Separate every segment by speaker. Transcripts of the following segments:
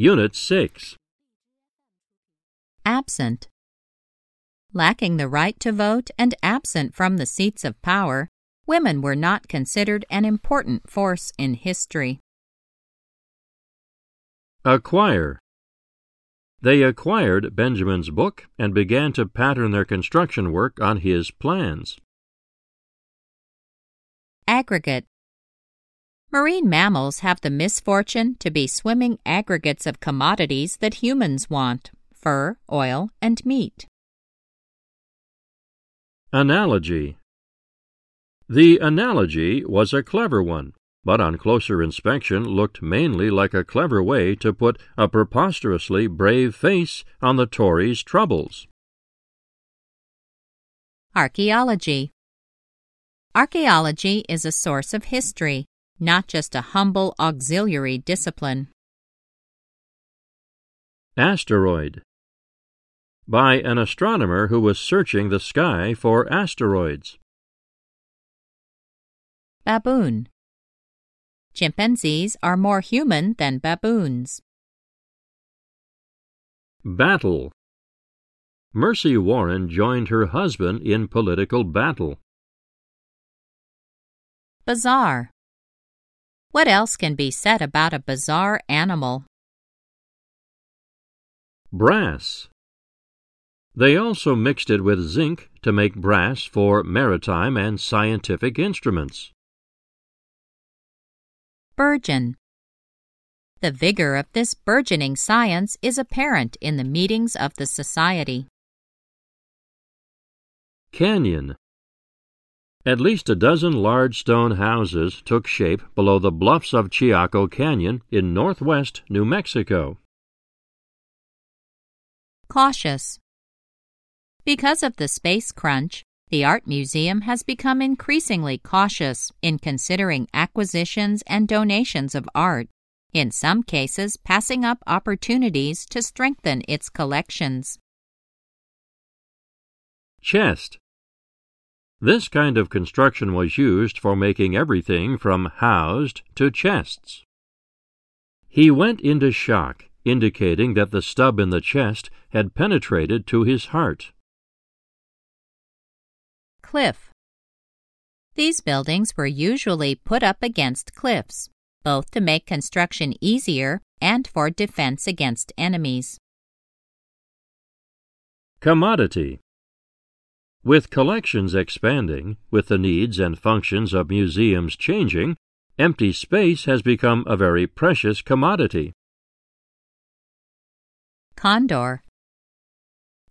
Speaker 1: Unit 6.
Speaker 2: Absent. Lacking the right to vote and absent from the seats of power, women were not considered an important force in history.
Speaker 1: Acquire. They acquired Benjamin's book and began to pattern their construction work on his plans.
Speaker 2: Aggregate. Marine mammals have the misfortune to be swimming aggregates of commodities that humans want fur, oil, and meat.
Speaker 1: Analogy. The analogy was a clever one, but on closer inspection looked mainly like a clever way to put a preposterously brave face on the Tories' troubles.
Speaker 2: Archaeology. Archaeology is a source of history not just a humble auxiliary discipline.
Speaker 1: Asteroid by an astronomer who was searching the sky for asteroids.
Speaker 2: Baboon Chimpanzees are more human than baboons.
Speaker 1: Battle Mercy Warren joined her husband in political battle.
Speaker 2: Bizarre what else can be said about a bizarre animal?
Speaker 1: Brass. They also mixed it with zinc to make brass for maritime and scientific instruments.
Speaker 2: Burgeon. The vigor of this burgeoning science is apparent in the meetings of the Society.
Speaker 1: Canyon. At least a dozen large stone houses took shape below the bluffs of Chaco Canyon in northwest New Mexico.
Speaker 2: Cautious. Because of the space crunch, the Art Museum has become increasingly cautious in considering acquisitions and donations of art, in some cases, passing up opportunities to strengthen its collections.
Speaker 1: Chest this kind of construction was used for making everything from housed to chests. He went into shock, indicating that the stub in the chest had penetrated to his heart.
Speaker 2: Cliff. These buildings were usually put up against cliffs, both to make construction easier and for defense against enemies.
Speaker 1: Commodity. With collections expanding, with the needs and functions of museums changing, empty space has become a very precious commodity.
Speaker 2: Condor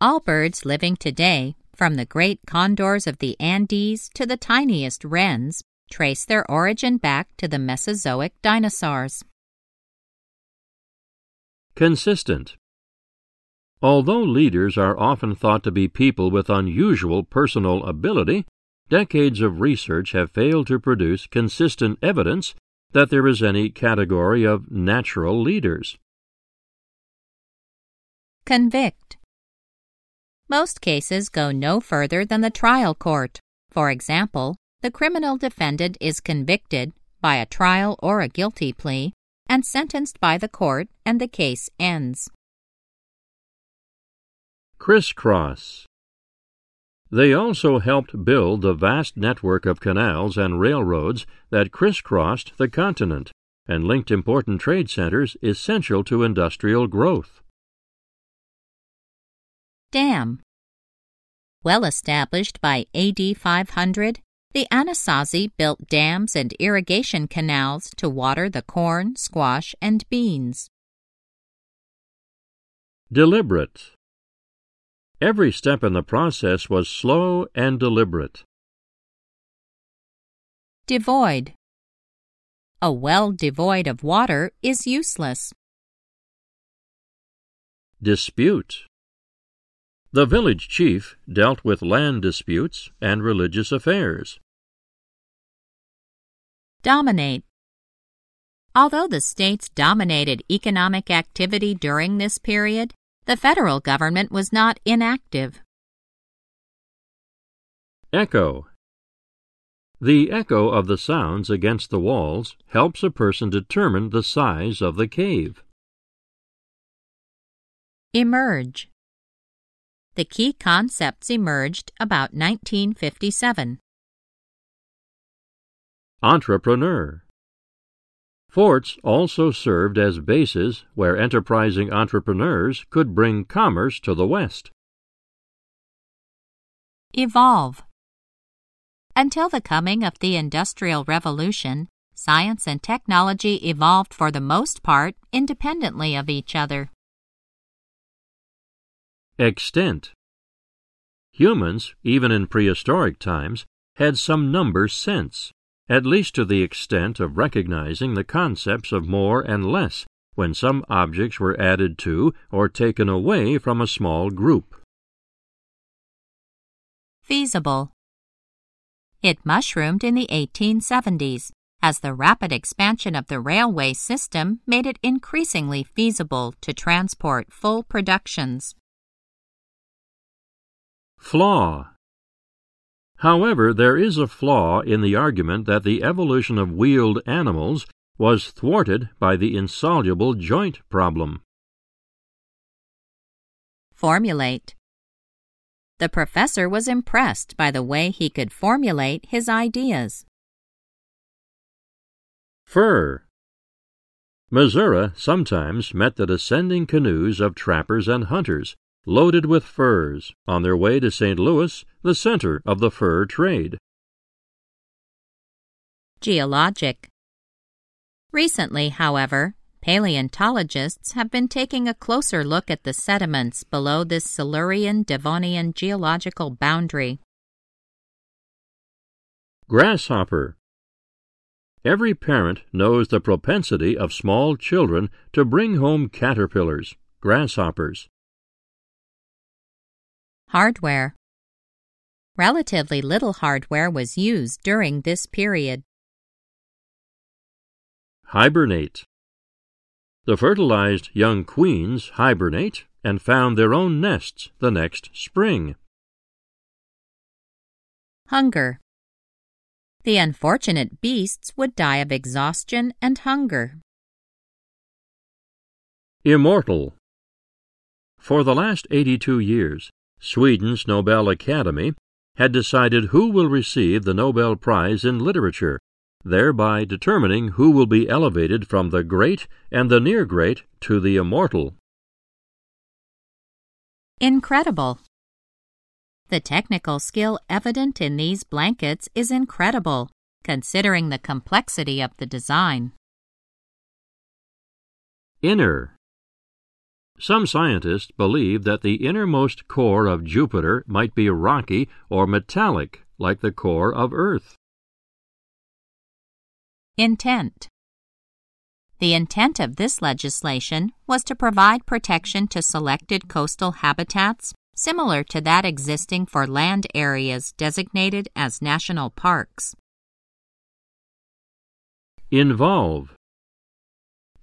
Speaker 2: All birds living today, from the great condors of the Andes to the tiniest wrens, trace their origin back to the Mesozoic dinosaurs.
Speaker 1: Consistent Although leaders are often thought to be people with unusual personal ability, decades of research have failed to produce consistent evidence that there is any category of natural leaders.
Speaker 2: Convict. Most cases go no further than the trial court. For example, the criminal defendant is convicted by a trial or a guilty plea and sentenced by the court, and the case ends.
Speaker 1: Crisscross. They also helped build the vast network of canals and railroads that crisscrossed the continent and linked important trade centers essential to industrial growth.
Speaker 2: Dam. Well established by AD 500, the Anasazi built dams and irrigation canals to water the corn, squash, and beans.
Speaker 1: Deliberate. Every step in the process was slow and deliberate.
Speaker 2: Devoid. A well devoid of water is useless.
Speaker 1: Dispute. The village chief dealt with land disputes and religious affairs.
Speaker 2: Dominate. Although the states dominated economic activity during this period, the federal government was not inactive.
Speaker 1: Echo The echo of the sounds against the walls helps a person determine the size of the cave.
Speaker 2: Emerge. The key concepts emerged about 1957.
Speaker 1: Entrepreneur. Forts also served as bases where enterprising entrepreneurs could bring commerce to the West.
Speaker 2: Evolve. Until the coming of the Industrial Revolution, science and technology evolved for the most part independently of each other.
Speaker 1: Extent. Humans, even in prehistoric times, had some number sense at least to the extent of recognizing the concepts of more and less when some objects were added to or taken away from a small group.
Speaker 2: Feasible. It mushroomed in the 1870s as the rapid expansion of the railway system made it increasingly feasible to transport full productions.
Speaker 1: Flaw. However, there is a flaw in the argument that the evolution of wheeled animals was thwarted by the insoluble joint problem.
Speaker 2: Formulate. The professor was impressed by the way he could formulate his ideas.
Speaker 1: Fur. Missouri sometimes met the descending canoes of trappers and hunters loaded with furs, on their way to St. Louis, the center of the fur trade.
Speaker 2: Geologic. Recently, however, paleontologists have been taking a closer look at the sediments below this Silurian Devonian geological boundary.
Speaker 1: Grasshopper. Every parent knows the propensity of small children to bring home caterpillars, grasshoppers.
Speaker 2: Hardware Relatively little hardware was used during this period.
Speaker 1: Hibernate The fertilized young queens hibernate and found their own nests the next spring.
Speaker 2: Hunger The unfortunate beasts would die of exhaustion and hunger.
Speaker 1: Immortal For the last 82 years, Sweden's Nobel Academy had decided who will receive the Nobel Prize in Literature, thereby determining who will be elevated from the great and the near great to the immortal.
Speaker 2: Incredible. The technical skill evident in these blankets is incredible, considering the complexity of the design.
Speaker 1: Inner some scientists believe that the innermost core of Jupiter might be rocky or metallic, like the core of Earth.
Speaker 2: Intent The intent of this legislation was to provide protection to selected coastal habitats similar to that existing for land areas designated as national parks.
Speaker 1: Involve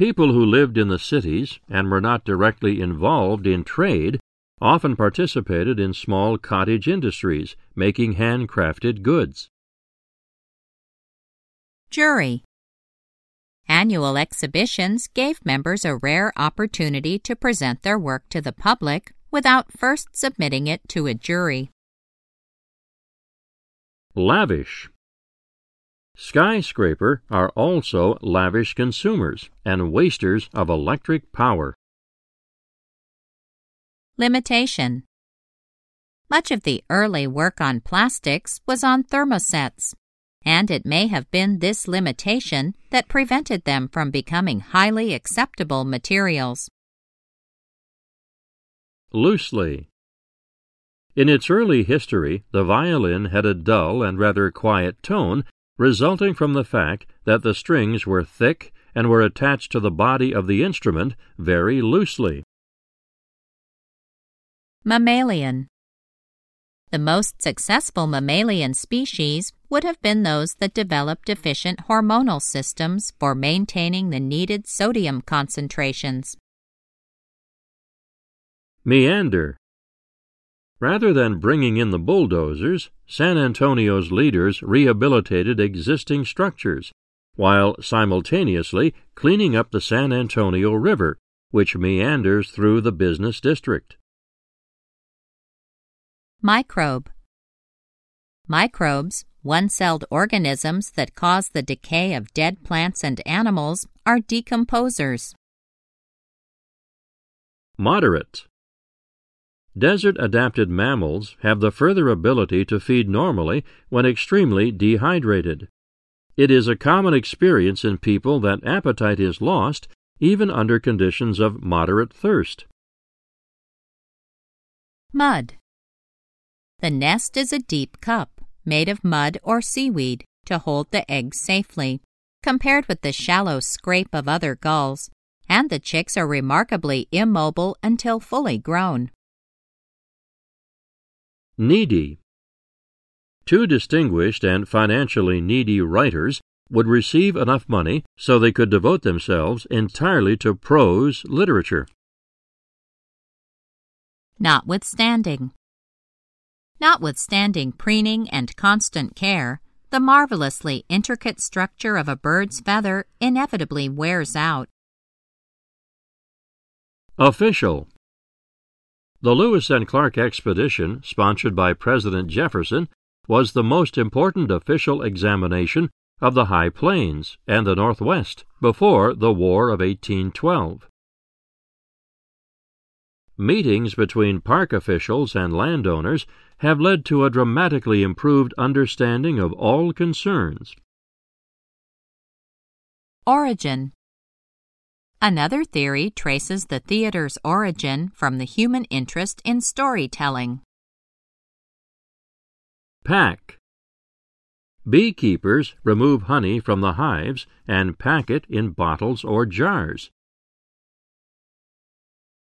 Speaker 1: People who lived in the cities and were not directly involved in trade often participated in small cottage industries making handcrafted goods.
Speaker 2: Jury Annual exhibitions gave members a rare opportunity to present their work to the public without first submitting it to a jury.
Speaker 1: Lavish Skyscraper are also lavish consumers and wasters of electric power.
Speaker 2: Limitation Much of the early work on plastics was on thermosets, and it may have been this limitation that prevented them from becoming highly acceptable materials.
Speaker 1: Loosely. In its early history, the violin had a dull and rather quiet tone resulting from the fact that the strings were thick and were attached to the body of the instrument very loosely.
Speaker 2: Mammalian The most successful mammalian species would have been those that developed efficient hormonal systems for maintaining the needed sodium concentrations.
Speaker 1: Meander Rather than bringing in the bulldozers, San Antonio's leaders rehabilitated existing structures, while simultaneously cleaning up the San Antonio River, which meanders through the business district.
Speaker 2: Microbe Microbes, one celled organisms that cause the decay of dead plants and animals, are decomposers.
Speaker 1: Moderate Desert adapted mammals have the further ability to feed normally when extremely dehydrated. It is a common experience in people that appetite is lost even under conditions of moderate thirst.
Speaker 2: Mud The nest is a deep cup made of mud or seaweed to hold the eggs safely, compared with the shallow scrape of other gulls, and the chicks are remarkably immobile until fully grown.
Speaker 1: Needy. Two distinguished and financially needy writers would receive enough money so they could devote themselves entirely to prose literature.
Speaker 2: Notwithstanding. Notwithstanding preening and constant care, the marvelously intricate structure of a bird's feather inevitably wears out.
Speaker 1: Official. The Lewis and Clark expedition, sponsored by President Jefferson, was the most important official examination of the High Plains and the Northwest before the War of 1812. Meetings between park officials and landowners have led to a dramatically improved understanding of all concerns.
Speaker 2: Origin Another theory traces the theater's origin from the human interest in storytelling.
Speaker 1: Pack Beekeepers remove honey from the hives and pack it in bottles or jars.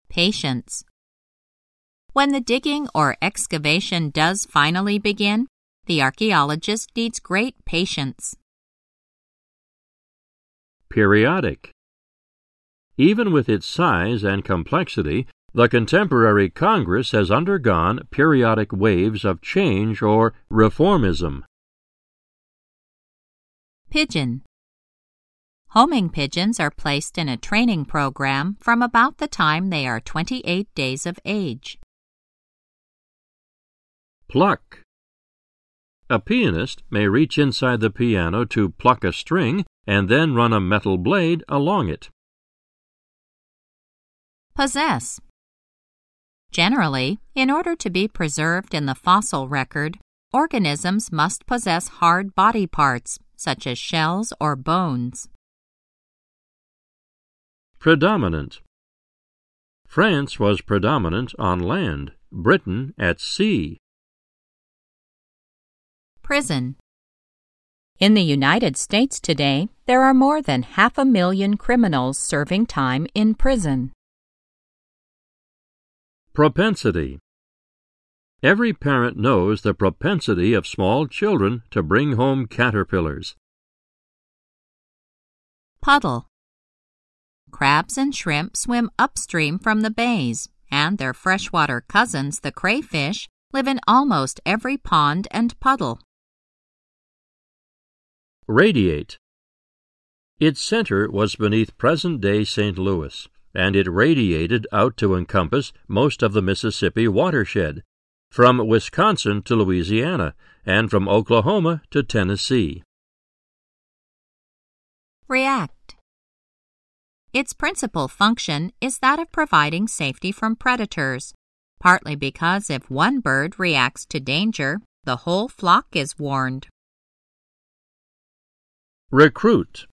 Speaker 2: Patience When the digging or excavation does finally begin, the archaeologist needs great patience.
Speaker 1: Periodic even with its size and complexity, the contemporary Congress has undergone periodic waves of change or reformism.
Speaker 2: Pigeon Homing pigeons are placed in a training program from about the time they are 28 days of age.
Speaker 1: Pluck A pianist may reach inside the piano to pluck a string and then run a metal blade along it.
Speaker 2: Possess. Generally, in order to be preserved in the fossil record, organisms must possess hard body parts, such as shells or bones.
Speaker 1: Predominant. France was predominant on land, Britain at sea.
Speaker 2: Prison. In the United States today, there are more than half a million criminals serving time in prison.
Speaker 1: Propensity Every parent knows the propensity of small children to bring home caterpillars.
Speaker 2: Puddle Crabs and shrimp swim upstream from the bays, and their freshwater cousins, the crayfish, live in almost every pond and puddle.
Speaker 1: Radiate Its center was beneath present day St. Louis and it radiated out to encompass most of the Mississippi watershed, from Wisconsin to Louisiana, and from Oklahoma to Tennessee.
Speaker 2: React. Its principal function is that of providing safety from predators, partly because if one bird reacts to danger, the whole flock is warned.
Speaker 1: Recruit.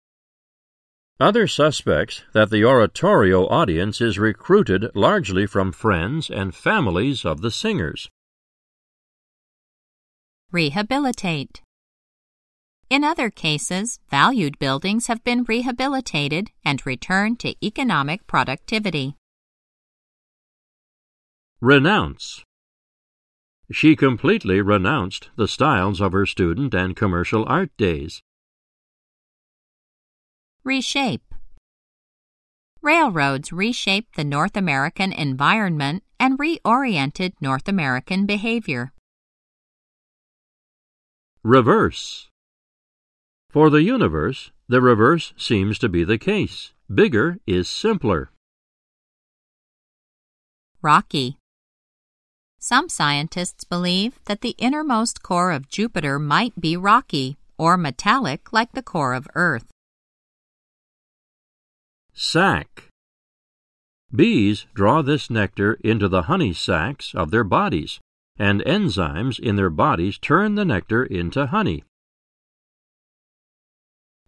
Speaker 1: Other suspects that the oratorio audience is recruited largely from friends and families of the singers.
Speaker 2: Rehabilitate. In other cases, valued buildings have been rehabilitated and returned to economic productivity.
Speaker 1: Renounce. She completely renounced the styles of her student and commercial art days.
Speaker 2: Reshape Railroads reshaped the North American environment and reoriented North American behavior.
Speaker 1: Reverse. For the universe, the reverse seems to be the case. Bigger is simpler.
Speaker 2: Rocky. Some scientists believe that the innermost core of Jupiter might be rocky or metallic like the core of Earth.
Speaker 1: Sac. Bees draw this nectar into the honey sacs of their bodies, and enzymes in their bodies turn the nectar into honey.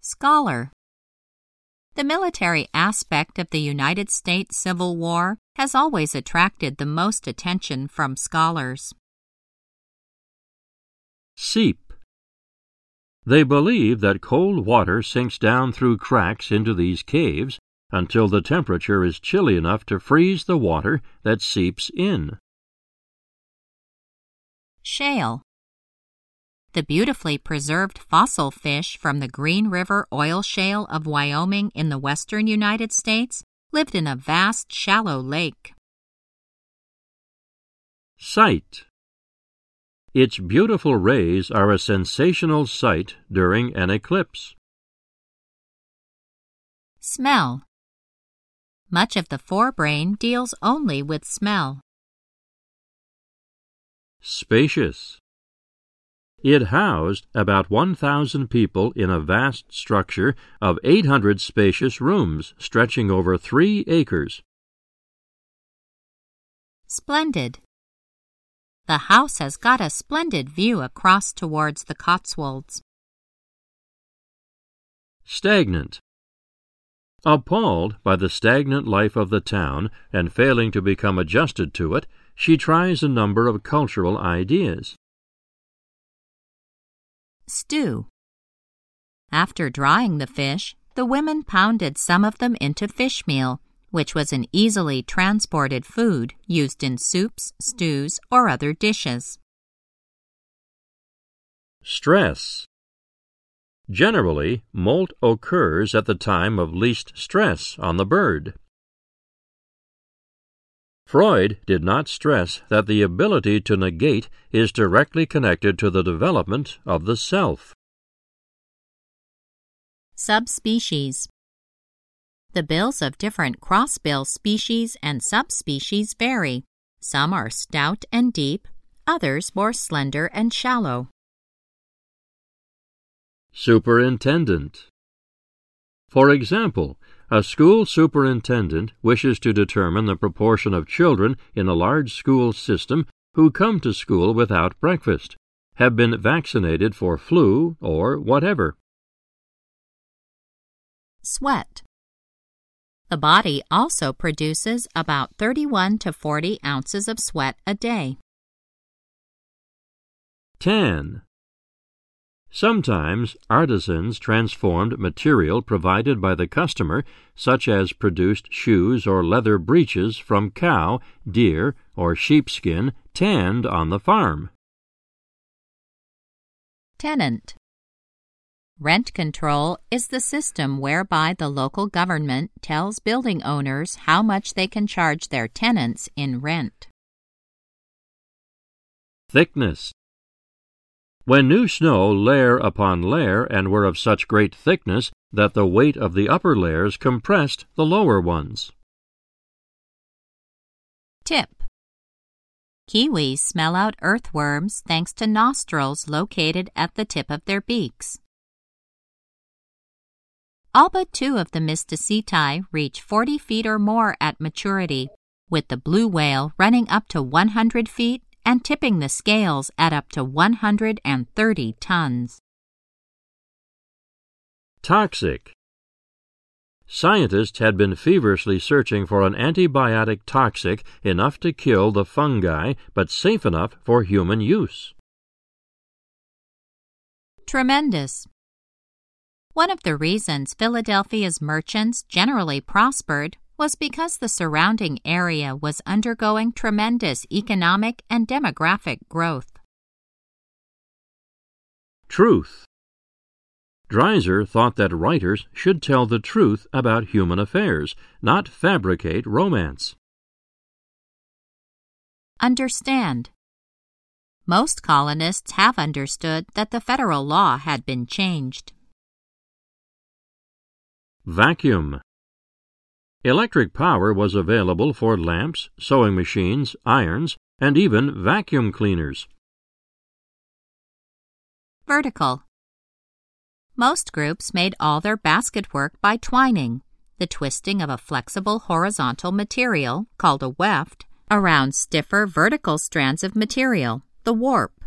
Speaker 2: Scholar. The military aspect of the United States Civil War has always attracted the most attention from scholars.
Speaker 1: Seep. They believe that cold water sinks down through cracks into these caves until the temperature is chilly enough to freeze the water that seeps in.
Speaker 2: Shale. The beautifully preserved fossil fish from the Green River oil shale of Wyoming in the western United States lived in a vast shallow lake.
Speaker 1: Sight. Its beautiful rays are a sensational sight during an eclipse.
Speaker 2: Smell. Much of the forebrain deals only with smell.
Speaker 1: Spacious. It housed about 1,000 people in a vast structure of 800 spacious rooms stretching over three acres.
Speaker 2: Splendid. The house has got a splendid view across towards the Cotswolds.
Speaker 1: Stagnant. Appalled by the stagnant life of the town and failing to become adjusted to it, she tries a number of cultural ideas.
Speaker 2: Stew. After drying the fish, the women pounded some of them into fish meal, which was an easily transported food used in soups, stews, or other dishes.
Speaker 1: Stress. Generally, molt occurs at the time of least stress on the bird. Freud did not stress that the ability to negate is directly connected to the development of the self.
Speaker 2: Subspecies The bills of different crossbill species and subspecies vary. Some are stout and deep, others more slender and shallow.
Speaker 1: Superintendent For example, a school superintendent wishes to determine the proportion of children in a large school system who come to school without breakfast, have been vaccinated for flu, or whatever.
Speaker 2: Sweat. The body also produces about 31 to 40 ounces of sweat a day.
Speaker 1: Tan. Sometimes artisans transformed material provided by the customer, such as produced shoes or leather breeches from cow, deer, or sheepskin tanned on the farm.
Speaker 2: Tenant. Rent control is the system whereby the local government tells building owners how much they can charge their tenants in rent.
Speaker 1: Thickness. When new snow layer upon layer and were of such great thickness that the weight of the upper layers compressed the lower ones.
Speaker 2: Tip Kiwis smell out earthworms thanks to nostrils located at the tip of their beaks. All but two of the Mysticeti reach 40 feet or more at maturity, with the blue whale running up to 100 feet and tipping the scales at up to 130 tons.
Speaker 1: Toxic. Scientists had been feverishly searching for an antibiotic toxic enough to kill the fungi but safe enough for human use.
Speaker 2: Tremendous. One of the reasons Philadelphia's merchants generally prospered was because the surrounding area was undergoing tremendous economic and demographic growth.
Speaker 1: Truth. Dreiser thought that writers should tell the truth about human affairs, not fabricate romance.
Speaker 2: understand. Most colonists have understood that the federal law had been changed.
Speaker 1: Vacuum. Electric power was available for lamps, sewing machines, irons, and even vacuum cleaners.
Speaker 2: Vertical. Most groups made all their basket work by twining, the twisting of a flexible horizontal material, called a weft, around stiffer vertical strands of material, the warp.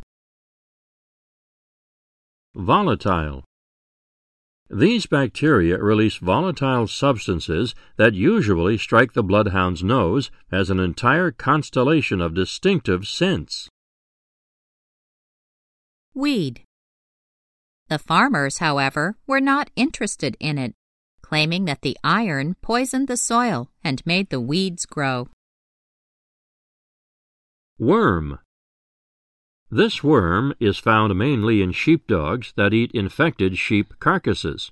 Speaker 1: Volatile. These bacteria release volatile substances that usually strike the bloodhound's nose as an entire constellation of distinctive scents.
Speaker 2: Weed. The farmers, however, were not interested in it, claiming that the iron poisoned the soil and made the weeds grow.
Speaker 1: Worm. This worm is found mainly in sheepdogs that eat infected sheep carcasses.